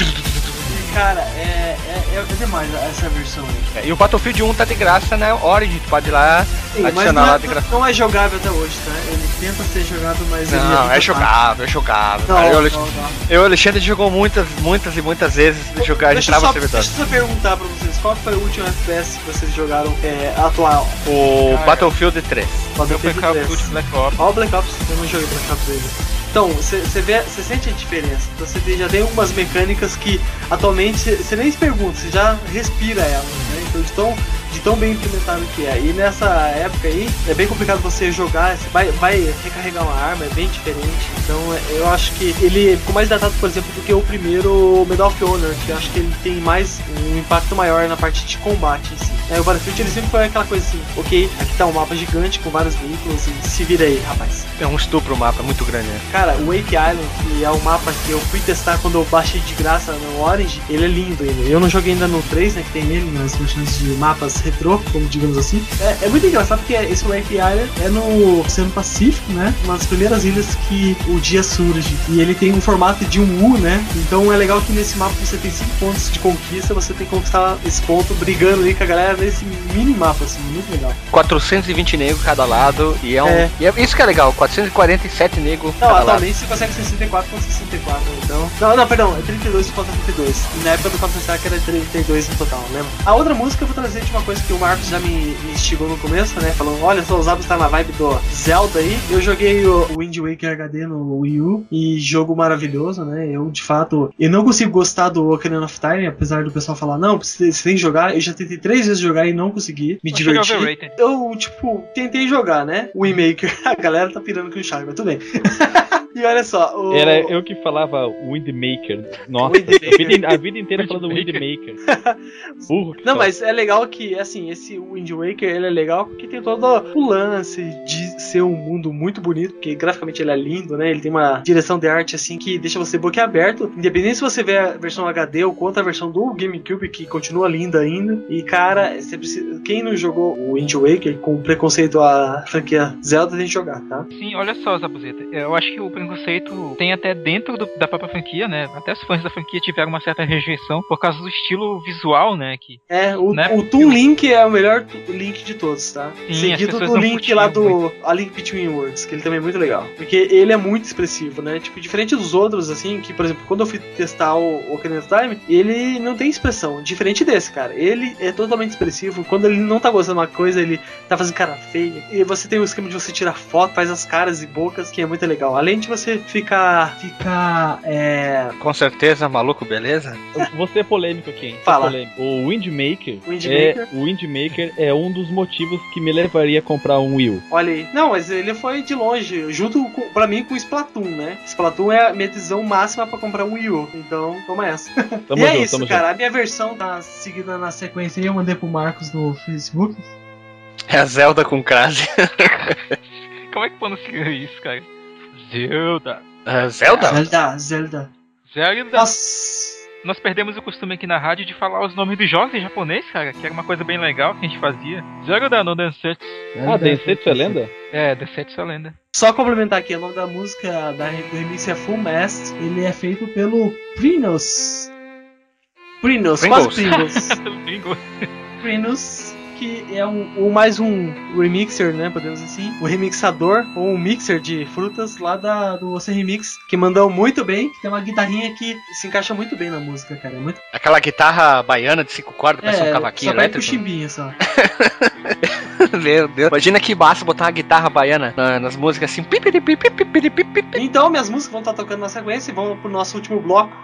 E, cara, é, é, é demais essa versão aí. E o Battlefield 1 tá de graça na Origin, tu pode ir lá Sim, adicionar não lá é, de graça. não é jogável até hoje, tá? Ele tenta ser jogável, mas ele Não, é jogável, é jogável. Não, eu, não, não. eu o Alexandre jogou muitas, muitas e muitas vezes de jogar, deixa, entrava só, servidor. deixa eu só perguntar pra vocês, qual foi o último FPS que vocês jogaram é, atual? O Cara, Battlefield 3. Eu fui Call of Duty Black Ops. Ó, o Black Ops, eu não joguei Black Ops ainda. Então, você vê, você sente a diferença. Você tem- já tem algumas mecânicas que atualmente você nem se pergunta, você já respira elas, né? Então, de tão, de tão bem implementado que é. E nessa época aí, é bem complicado você jogar, você vai, vai recarregar uma arma, é bem diferente. Então, é- eu acho que ele ficou mais datado, por exemplo, do que o primeiro Medal of Honor, que eu acho que ele tem mais um impacto maior na parte de combate em si. É, o Battlefield ele sempre foi aquela coisa assim, ok, aqui tá um mapa gigante com vários veículos e se vira aí, rapaz. É um estupro o mapa, muito grande, né? Cara, o Wake Island, que é o mapa que eu fui testar quando eu baixei de graça no Orange, ele é lindo ainda. Eu não joguei ainda no 3, né, que tem nele, nas versões de mapas retrô, como digamos assim. É, é muito engraçado porque esse Wake Island é no Oceano Pacífico, né, uma das primeiras ilhas que o dia surge. E ele tem um formato de um U, né, então é legal que nesse mapa você tem 5 pontos de conquista, você tem que conquistar esse ponto brigando ali com a galera nesse mini mapa, assim, muito legal. 420 negros cada lado e é um. É. E é isso que é legal, 447 negros Não, cada lado. atualmente você consegue 64 com 64, então. Não, não, perdão, é 32 contra 32. E na época do Counter Strike era 32 no total, lembra? A outra música eu vou trazer de uma coisa que o Marcos já me, instigou no começo, né? Falando, olha só, os Abos tá na vibe do Zelda aí. Eu joguei o Wind Waker HD no Wii U e jogo maravilhoso, né? Eu, de fato, eu não consigo gostar do Ocarina of Time, apesar do pessoal falar, não, você tem que jogar. Eu já tentei três vezes jogar e não consegui me divertir. Eu, tipo, tentei jogar, né? Windmaker. A galera tá pirando com o Chaco, mas tudo bem. e olha só, o... Era eu que falava Windmaker. Nossa, Windmaker. a vida, a vida inteira falando Windmaker. Burro Não, só. mas é legal que, assim, esse Wind Waker, ele é legal porque tem todo o lance de ser um mundo muito bonito, porque graficamente ele é lindo, né? Ele tem uma direção de arte, assim, que deixa você boquiaberto, independente se você vê a versão HD ou contra a versão do GameCube, que continua linda ainda. E, cara, você precisa... quem não jogou o Wind Waker com preconceito à franquia Zelda, tem que jogar, tá? Sim, olha só, Zabuzeta. Eu acho que o preconceito tem até dentro do, da própria franquia, né? Até os fãs da franquia tiveram uma certa rejeição por causa do estilo visual, né? Que, É, o, Né? o Toon Link é o melhor Link de todos, tá? Sim, Seguido do Link lá do A Link Between Worlds, que ele também é muito legal. Porque ele é muito expressivo, né? Tipo, diferente dos outros, assim, que, por exemplo, quando eu fui testar o Ocarina of Time, ele não tem expressão. Diferente desse, cara. Ele é totalmente expressivo. Quando ele não tá gostando de uma coisa, ele tá fazendo cara feia. E você tem o esquema de você tirar foto, faz as caras e bocas, que é muito legal. Além de você ficar. ficar. É. Com certeza, maluco, beleza? Vou ser polêmico aqui, Fala. polêmico. O Windmaker, Windmaker? É, o Windmaker é um dos motivos que me levaria a comprar um Wii. Olha aí. Não, mas ele foi de longe, junto com, pra mim com o Splatoon, né? Splatoon é a minha decisão máxima pra comprar um Wii U. Então, toma essa. Tamo e é junto, isso, tamo cara. A minha versão tá seguida na sequência aí. Eu mandei pro Marcos no Facebook. É a Zelda com crase. Como é que pronuncia isso, cara? Zelda. Ah, Zelda? Zelda, Zelda. Zelda. Nossa. Nós perdemos o costume aqui na rádio de falar os nomes dos jogos em japonês, cara, que era uma coisa bem legal que a gente fazia. Zelda no Densetsu. Ah, Densetsu é lenda? É, Densetsu é lenda. Só complementar aqui, o nome da música da do remix é Full Mast. Ele é feito pelo Prinos. Prinos, quase. Pringles. Bingo. Prinos, que é um, ou mais um remixer, né? Podemos dizer assim. O remixador, ou um mixer de frutas lá da, do Você Remix, que mandou muito bem. Tem uma guitarrinha que se encaixa muito bem na música, cara. É muito Aquela guitarra baiana de cinco cordas, parece um cavaquinho só elétrico. chimbinha só. Meu Deus. Imagina que massa botar uma guitarra baiana na- nas músicas assim. Então, minhas músicas vão estar tocando na sequência e vamos pro nosso último bloco.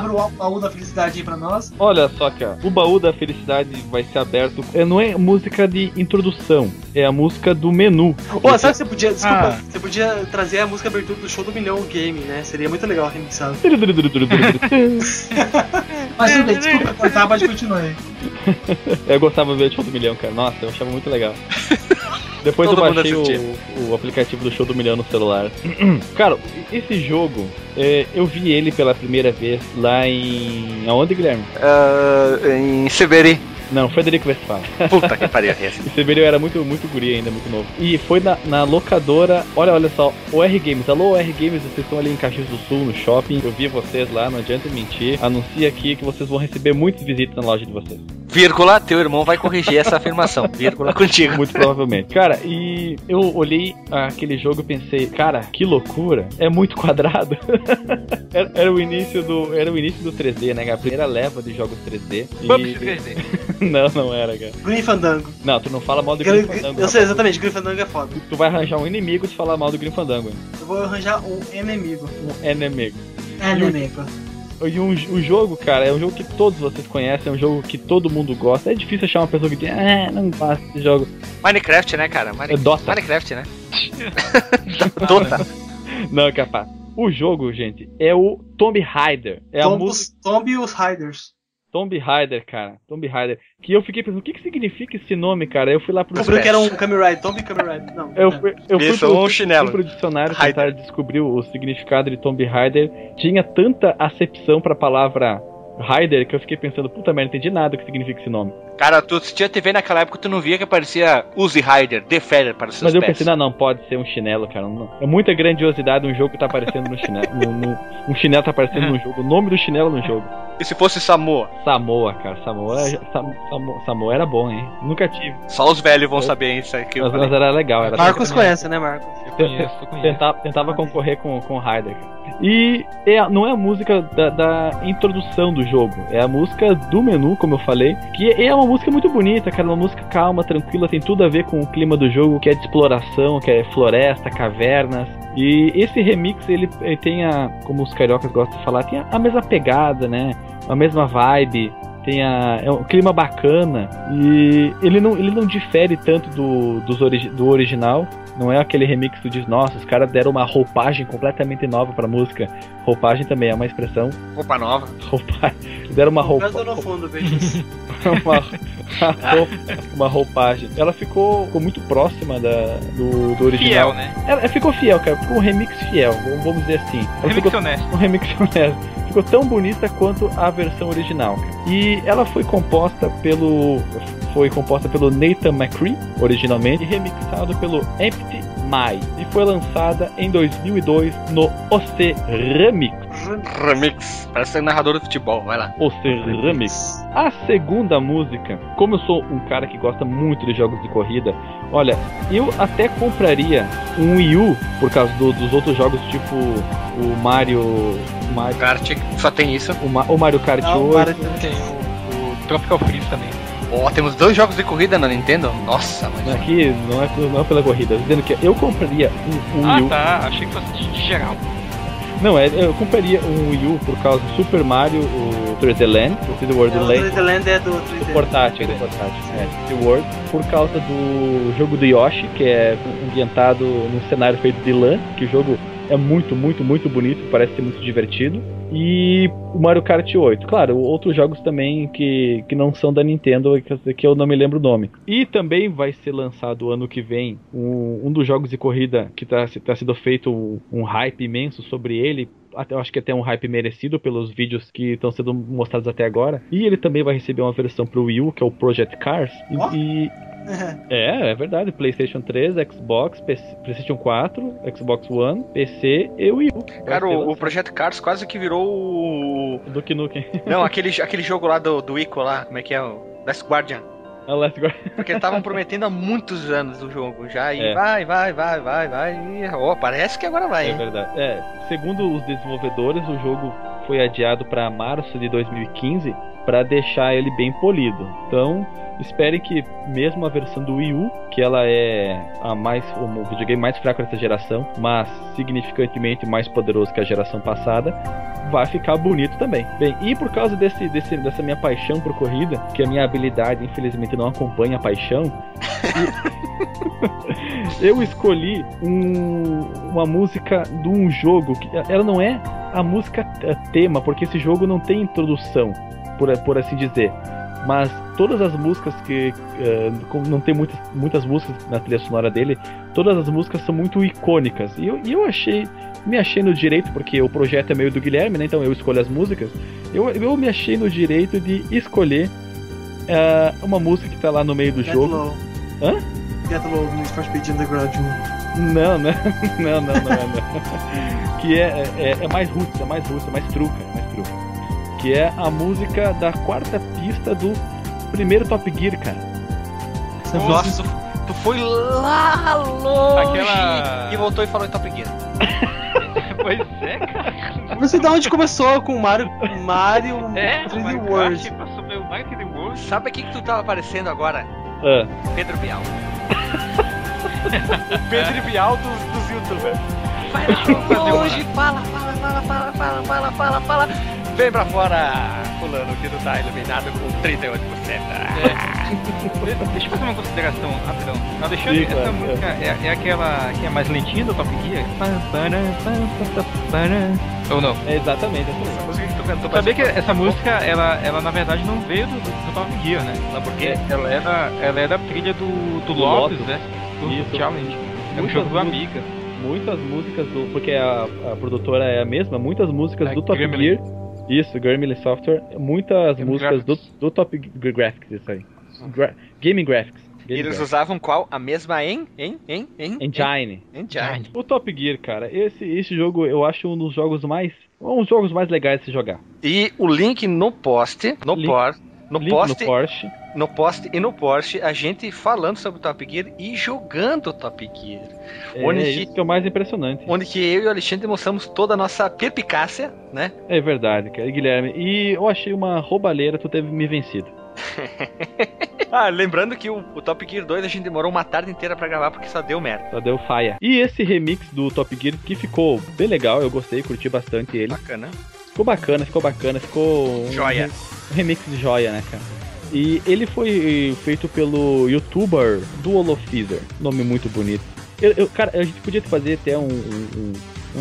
Abre o baú da felicidade aí pra nós. Olha só, cara, o baú da felicidade vai ser aberto. É, não é música de introdução, é a música do menu. Pô, sabe que você podia. Desculpa, Ah. você podia trazer a música abertura do show do Milhão Game, né? Seria muito legal remixado. Mas tudo bem, desculpa cortar, pode continuar aí. eu gostava de ver o show do milhão, cara. Nossa, eu achava muito legal. Depois Todo eu baixei o, o aplicativo do show do milhão no celular. cara, esse jogo, é, eu vi ele pela primeira vez lá em. Aonde, Guilherme? Ah, em Severi. Não, Frederico Westphal. Puta que pariu. esse. Esse vídeo era muito, muito guri ainda, muito novo. E foi na, na locadora, olha, olha só, o R Games. Alô, R Games, vocês estão ali em Caxias do Sul, no shopping. Eu vi vocês lá, não adianta mentir. Anuncia aqui que vocês vão receber muitas visitas na loja de vocês. Vírgula, teu irmão vai corrigir essa afirmação. Vírgula contigo. Muito provavelmente. Cara, e eu olhei aquele jogo e pensei, cara, que loucura. É muito quadrado. era, era o início do. Era o início do 3D, né? A primeira leva de jogos 3D. E- Bumps 3D. não, não era, cara. Green Fandango. Não, tu não fala mal do Grim Fandango. eu sei exatamente, Green Fandango é foda. Tu vai arranjar um inimigo se falar mal do Grim Fandango. Eu vou arranjar um inimigo. Um inimigo. Inimigo. E um, o jogo, cara, é um jogo que todos vocês conhecem, é um jogo que todo mundo gosta. É difícil achar uma pessoa que diz, ah, não gosto desse jogo. Minecraft, né, cara? Mine- É Dota. Minecraft, né? Dota. Não, é capaz. O jogo, gente, é o Tomb Raider. É a Tomb, música os, Tomb e os Riders. Tomb Raider, cara. Tomb Raider. Que eu fiquei pensando, o que, que significa esse nome, cara? Eu fui lá pro. Descobriu que era um Kamen Rider. Tomb Kamen Rider. Não. Eu é. fui, eu fui, Isso, pro, um chinelo. fui pro dicionário Raider. tentar descobrir o significado de Tomb Raider. Tinha tanta acepção pra palavra Raider que eu fiquei pensando, puta merda, não entendi nada do que significa esse nome. Cara, tu assistia TV naquela época, tu não via que aparecia Uzi Rider, The Feather para os seus Mas eu pés. pensei, não, não, pode ser um chinelo, cara. Não- É muita grandiosidade um jogo que tá aparecendo no chinelo. no- no- um chinelo tá aparecendo no jogo. O nome do chinelo no jogo. E se fosse Samoa? Samoa, cara. Samoa, Sam- Samo- Samoa era bom, hein? Nunca tive. Só os velhos vão saber isso aqui. eu Mas, mas era legal. Era Marcos conhece, né, Marcos? Eu conheço, eu conheço. Tentava, tentava concorrer com, com o Raider. cara. E é, não é a música da, da introdução do jogo, é a música do menu, como eu falei, que é uma música muito bonita, cara, uma música calma, tranquila, tem tudo a ver com o clima do jogo, que é de exploração, que é floresta, cavernas. E esse remix, ele, ele tem a, como os cariocas gostam de falar, tem a, a mesma pegada, né? A mesma vibe. Tem a, é um clima bacana e ele não, ele não difere tanto do, dos do original, não é aquele remix que tu diz, nossa, os caras deram uma roupagem completamente nova pra música. Roupagem também é uma expressão. Roupa nova. Roupagem. Deram uma roupa. No fundo, veja uma, uma roupa- uma roupagem. Ela ficou, ficou muito próxima da, do, do original. Fiel, né? Ela ficou fiel, cara. Ficou um remix fiel, vamos- vamos dizer assim. Ela Remix ficou honesto. um remix honesto. Ficou tão bonita quanto a versão original. cara. E ela foi composta pelo foi composta pelo Nathan McCree originalmente e remixado pelo Empty Mai e foi lançada em 2002 no OC Remix. Remix. Parece ser narrador do futebol, vai lá. OC Remix. A segunda música, como eu sou um cara que gosta muito de jogos de corrida, olha, eu até compraria um Wii U por causa do- dos outros jogos tipo o Mario, o Mario, Kart só tem isso. o, Ma- o Mario Kart Não, 8. para, Tem o, o Tropical Freeze também. Ó, temos dois jogos de corrida na Nintendo? Nossa, mas. Aqui não é, não é pela corrida, dizendo que eu compraria um, um Ah, Wii U. tá. Achei que fosse de geral. Não, é, eu compraria um Wii U por causa do Super Mario, o 3D Land, o 3D World É, o Land. 3D Land é do Do 3D. portátil, do portátil. É, The World, por causa do jogo do Yoshi, que é ambientado num cenário feito de lã, que o jogo é muito, muito, muito bonito, parece ser muito divertido. E o Mario Kart 8. Claro, outros jogos também que, que não são da Nintendo, que, que eu não me lembro o nome. E também vai ser lançado ano que vem um, um dos jogos de corrida que está tá sendo feito um, um hype imenso sobre ele. Até, eu acho que até um hype merecido pelos vídeos que estão sendo mostrados até agora. E ele também vai receber uma versão para o Wii U, que é o Project Cars. E- e é, é verdade. PlayStation 3, Xbox, PC, PlayStation 4, Xbox One, PC e Wii U. Cara, o, o. Projeto Cars quase que virou o. Duke Nukem. Não, aquele, aquele jogo lá do, do Ico lá, como é que é? O Last Guardian. É o Last Guard. Porque estavam prometendo há muitos anos o jogo já. E É. vai, vai, vai, vai, vai. E, ó, parece que agora vai, É hein? verdade. É, segundo os desenvolvedores, o jogo foi adiado para março de 2015 para deixar ele bem polido. Então, espere que mesmo a versão do Wii U, que ela é a mais o videogame mais fraco dessa geração, mas significantemente mais poderoso que a geração passada, vai ficar bonito também. Bem, e por causa desse, desse dessa minha paixão por corrida, que a minha habilidade infelizmente não acompanha a paixão, eu escolhi um, uma música de um jogo que ela não é a música tema, porque esse jogo não tem introdução, por, por assim dizer. Mas todas as músicas que. Uh, não tem muitas, muitas músicas na trilha sonora dele, todas as músicas são muito icônicas. E eu, e eu achei. Me achei no direito, porque o projeto é meio do Guilherme, né? Então eu escolho as músicas. Eu, eu me achei no direito de escolher uh, uma música que tá lá no meio do Get jogo. Low. Hã? Get Low Need for Speed Underground 1. Não, não, não, não, não, não. que é, é, é mais roots, é mais roots, é mais truca, é mais truca. Que é a música da quarta pista do primeiro Top Gear, cara. Essa Nossa, tu, tu foi lá longe Aquela- e voltou e falou em Top Gear. pois é, cara. Não sei de onde começou com o Mario, Mario É, 3D Mario World. Passou pelo Mario 3D World. Sabe aqui que tu tava aparecendo agora? Ah, Pedro Bial. o Pedro Bial dos, dos youtubers. Vai lá longe, fala, fala, fala, fala, fala, fala, fala, fala. Vem pra fora, fulano, que tu tá iluminado com 38%. De- Deixa eu fazer uma consideração rapidão. Não, deixa eu Sim, essa claro, música é, é aquela que é mais lentinha do Top Gear? Ou não? é exatamente essa música. Essa música que tu cantou Sabia que essa música, ela, ela na verdade não veio do, do, Top Gear, né? Sabe por quê? Ela é da, ela é da trilha do, do Do Lotus. né? Do Isso. Challenge. É um jogo do Amiga. Muitas músicas do. Porque a, a produtora é a mesma, muitas músicas É, do Top Gremlin. Gear. Isso, Gremlin Software. Muitas Game músicas do, do Top Gear Graphics, isso aí. Gra Gaming Graphics. E Gaming eles Graphics. usavam qual? A mesma em? Em? Em? Em? Engine. Engine. O Top Gear, cara, esse, esse jogo eu acho um dos jogos mais. Um dos jogos mais legais de se jogar. E o link no post, no Link- por, no Link post, no Porsche. no post e no Porsche, a gente falando sobre o Top Gear e jogando Top Gear. É Onde isso que é o mais impressionante. Onde que eu e o Alexandre mostramos toda a nossa perpicácia, né? É verdade, cara. E, Guilherme, e eu achei uma roubalheira tu ter me vencido. Ah, lembrando que o, o Top Gear 2 a gente demorou uma tarde inteira pra gravar porque só deu merda. Só deu faia. E esse remix do Top Gear que ficou bem legal, eu gostei, curti bastante ele. Bacana. Ficou bacana, ficou bacana, ficou. um- Joia. Um remix de joia, né, cara? E ele foi feito pelo youtuber Duolofizer. Nome muito bonito. Eu, eu- cara, a gente podia fazer até um, um, um-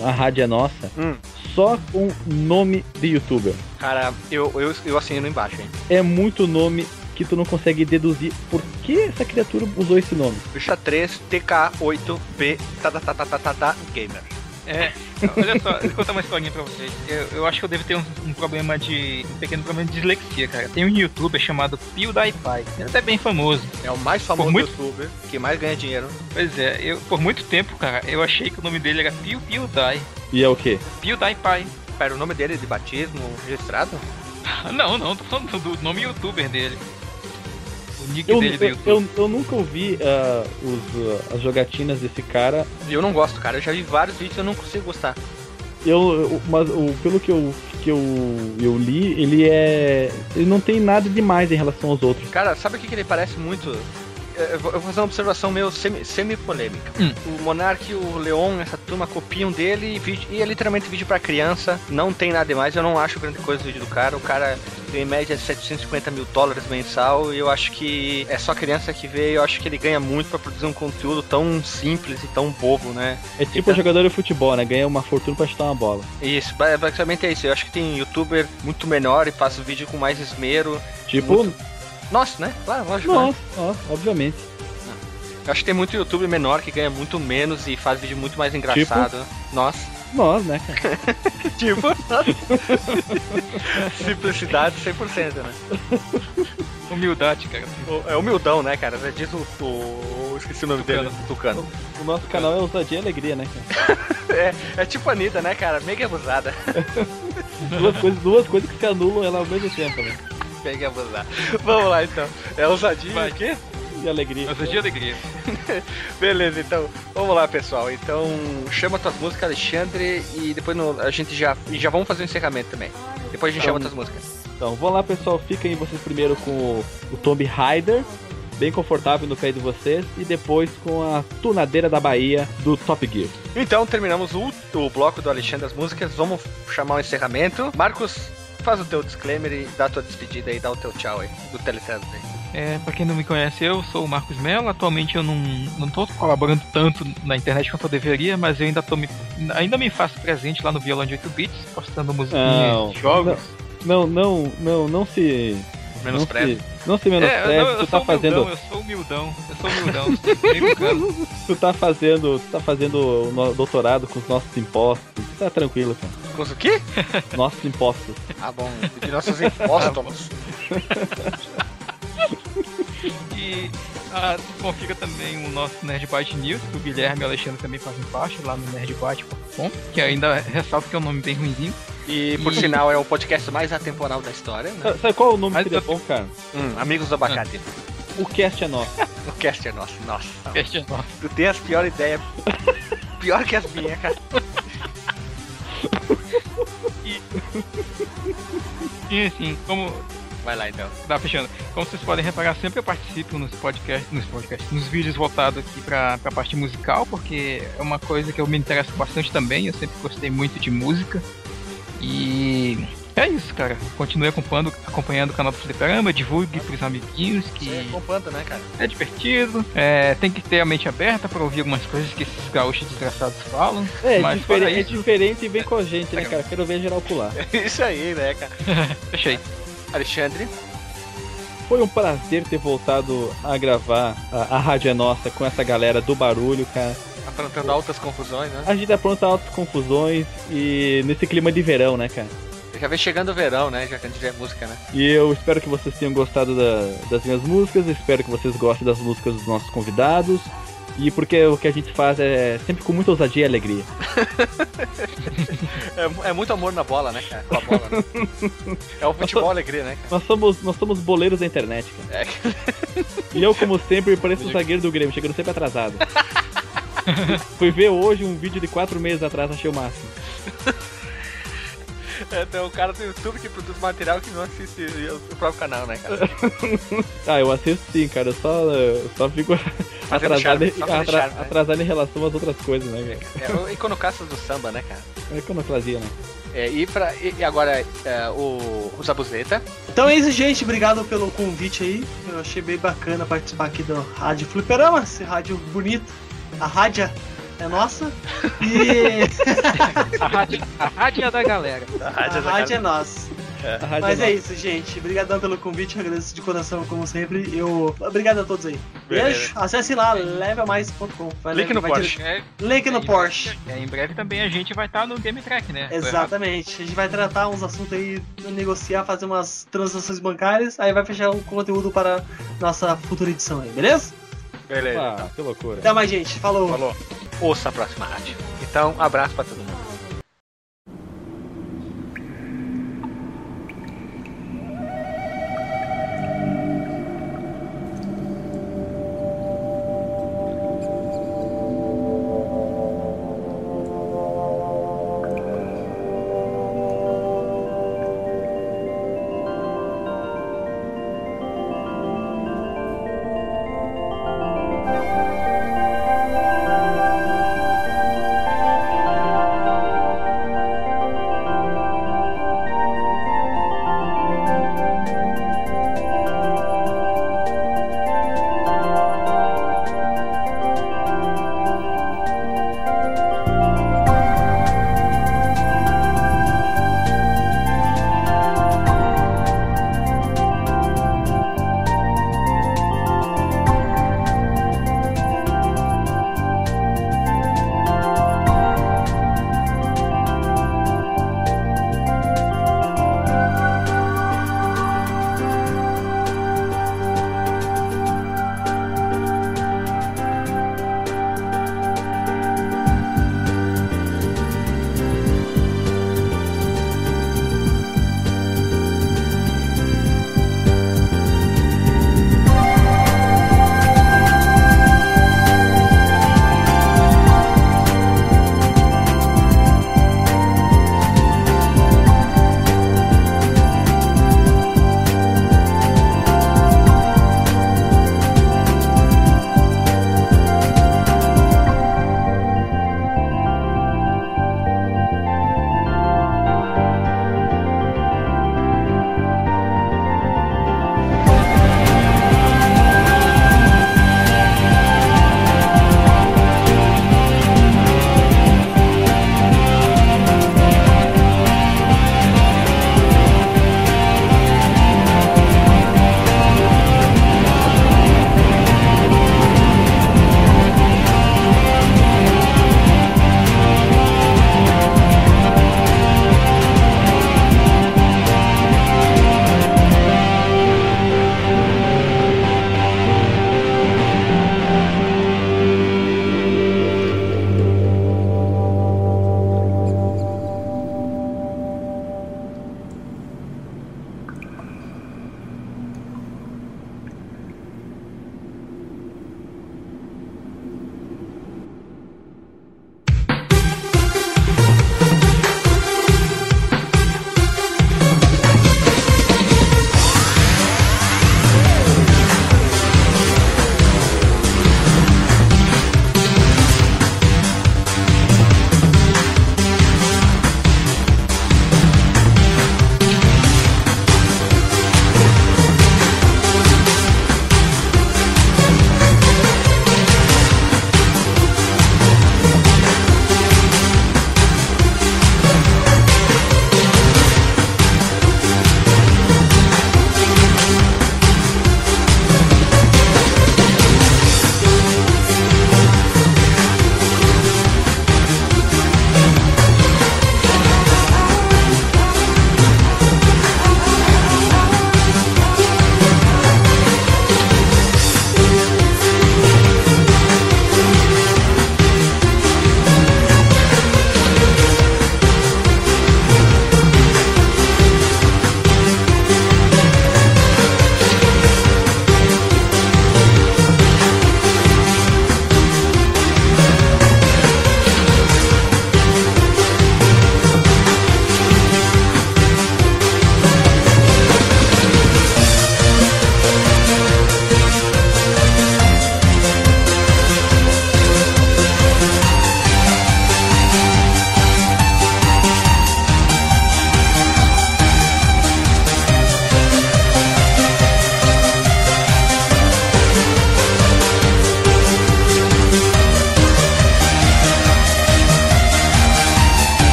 uma rádio nossa Hum. só com nome de youtuber. Cara, eu, eu, eu assino embaixo, hein? É muito nome que tu não consegue deduzir por que essa criatura usou esse nome. Bicha 3, TK8B, tá, tá, tá, tá, tá, tá, tá, gamer. É, olha só, deixa eu contar uma historinha pra vocês. Eu, eu acho que eu devo ter um, um problema de. um pequeno problema de dislexia, cara. Tem um youtuber chamado PewDiePie. Ele é até bem famoso. É o mais famoso muito- youtuber que mais ganha dinheiro. Pois é, eu, por muito tempo, cara, eu achei que o nome dele era Pew PewDie. E é o quê? PewDiePie. Pera, o nome dele é de batismo registrado? Não, não, tô falando do nome youtuber dele. Nick Eu, dele eu, eu, eu nunca ouvi ah, os, ah, as jogatinas desse cara. Eu não gosto, cara. Eu já vi vários vídeos e eu não consigo gostar. Eu, mas o, pelo que eu, que eu, eu li, ele é. Ele não tem nada demais em relação aos outros. Cara, sabe o que, que ele parece muito? É, Eu vou fazer uma observação meio semi- semi-polêmica. Hum. O Monark e o Leon, essa turma, copiam dele e, vídeo- e é literalmente vídeo pra criança. Não tem nada demais. Eu não acho grande coisa o vídeo do cara. O cara tem em média 750 mil dólares mensal e eu acho que é só criança que vê. e Eu acho que ele ganha muito pra produzir um conteúdo tão simples e tão bobo, né? É tipo jogador de futebol, né? Ganha uma fortuna pra chutar uma bola. Isso, ba- basicamente é isso. Eu acho que tem youtuber muito menor e faz o vídeo com mais esmero. Tipo, Muito- Nossa, né? Claro, lógico. né? nossa, nossa, obviamente. Eu acho que tem muito youtuber menor que ganha muito menos e faz vídeo muito mais engraçado. Nossa. Nós, né, cara? Tipo, simplicidade 100%, né? Humildade, cara. O- É humildão, né, cara? Já Diz o, o- Esqueci o nome dele. Tucano. O nosso canal é ousadia e alegria, né, cara? É, é tipo a Anitta, né, cara? Mega abusada. Duas coisas, duas coisas que se anulam ela ao mesmo tempo, né? Mega abusada. Vamos lá, então. É ousadia Vai. quê? E alegria. Mas é dia de alegria. Beleza, então, vamos lá, pessoal. Então, chama tuas músicas, Alexandre, e depois no- a gente já, e já vamos fazer o encerramento também. Depois a gente chama tuas músicas. Então, vamos lá, pessoal. Fiquem vocês primeiro com o, o Tomb Raider, bem confortável no pé de vocês, e depois com a Tunadeira da Bahia do Top Gear. Então, terminamos o, o bloco do Alexandre das músicas. Vamos chamar o encerramento. Marcos, faz o teu disclaimer e dá a tua despedida aí, dá o teu tchau aí, do Teletrans aí. É, pra quem não me conhece, eu sou o Marcos Mello. Atualmente eu não, não tô colaborando tanto na internet quanto eu deveria, mas eu ainda tô me, ainda me faço presente lá no Violão de 8 bits, postando musiquinhas, Não, jogos. Não, não, não, não se. Menos não se, não se É, menospreze, eu tu tá sou humildão, fazendo. eu sou humildão, eu sou humildão. Tu tá fazendo. Tu tá fazendo doutorado com os nossos impostos. Tá tranquilo, cara. Com o quê? Nossos impostos. Ah, bom, de nossos impostos. E ah, confira também o nosso Nerdbyte News, que o Guilherme e o Alexandre também fazem parte lá no nerdbyte.com, que ainda ressalto que é um nome bem ruimzinho. E, por sinal, é o podcast mais atemporal da história, né? Sabe, qual é o nome Mas que seria eu- bom, cara? Hum, Amigos do Abacate. O cast é nosso. O cast é nosso. Nossa. Este é nosso. Tu tem as piores ideias. Pior que as minhas, cara. E assim, como Vai lá então. Tá fechando. Como vocês podem reparar, sempre eu participo nos podcasts, nos podcasts, nos vídeos voltados aqui pra, pra parte musical, porque é uma coisa que eu me interesso bastante também. Eu sempre gostei muito de música. E é isso, cara. Continue acompanhando, acompanhando o canal do Fliperama, divulgue pros amiguinhos que acompanha, né, cara? é divertido. É, tem que ter a mente aberta pra ouvir algumas coisas que esses gaúchos desgraçados falam. É, Mas difere- fora é isso- diferente e vem com a gente, né, cara? Quero ver geral pular. Isso aí, né, cara? Fechei. Alexandre. Foi um prazer ter voltado a gravar a, a Rádio é Nossa com essa galera do barulho, cara. Aprontando altas confusões, né? A gente apronta altas confusões e nesse clima de verão, né, cara? Já vem chegando o verão, né? Já que a gente vê música, né? E eu espero que vocês tenham gostado da- das minhas músicas, espero que vocês gostem das músicas dos nossos convidados. E porque o que a gente faz é sempre com muita ousadia e alegria. É, é muito amor na bola, né, cara? Com a bola, né? É o futebol alegria, né, cara? Nós somos, nós somos boleiros da internet, cara. É. E eu, como sempre, pareço um zagueiro do Grêmio, chegando sempre atrasado. Fui ver hoje um vídeo de quatro meses atrás, achei o máximo. É, tem o cara do YouTube que produz material que não assiste o próprio canal, né, cara? Ah, eu assisto sim, cara. Eu só, eu só fico Fazendo atrasado, charme, em- só atra- charme, né? atrasado em relação às outras coisas, né, cara? É o iconoclastas do samba, né, cara? É iconoclasia, né? É, e, pra, e, e agora é, o, o Zabuzeta. Então é isso, gente. Obrigado pelo convite aí. Eu achei bem bacana participar aqui do Rádio Fliperama, esse rádio bonito. A rádio é nossa. E A rádio, a rádio é da galera. A a rádio é nossa. Rádio Mas é é isso, gente. Obrigadão pelo convite. Agradeço de coração, como sempre. Eu... Obrigado a todos aí. Beleza. Beijo. Acesse lá, levelmais.com. Link no vai Porsche. dire- Link no É, Porsche. É, em breve também a gente vai estar no Game Track, né? Exatamente. A gente vai tratar uns assuntos aí, negociar, fazer umas transações bancárias, aí vai fechar o conteúdo para nossa futura edição aí, beleza? Beleza. Ah, que loucura. Até mais, gente. Falou. Falou. Ouça a próxima rádio. Então, abraço pra todo mundo.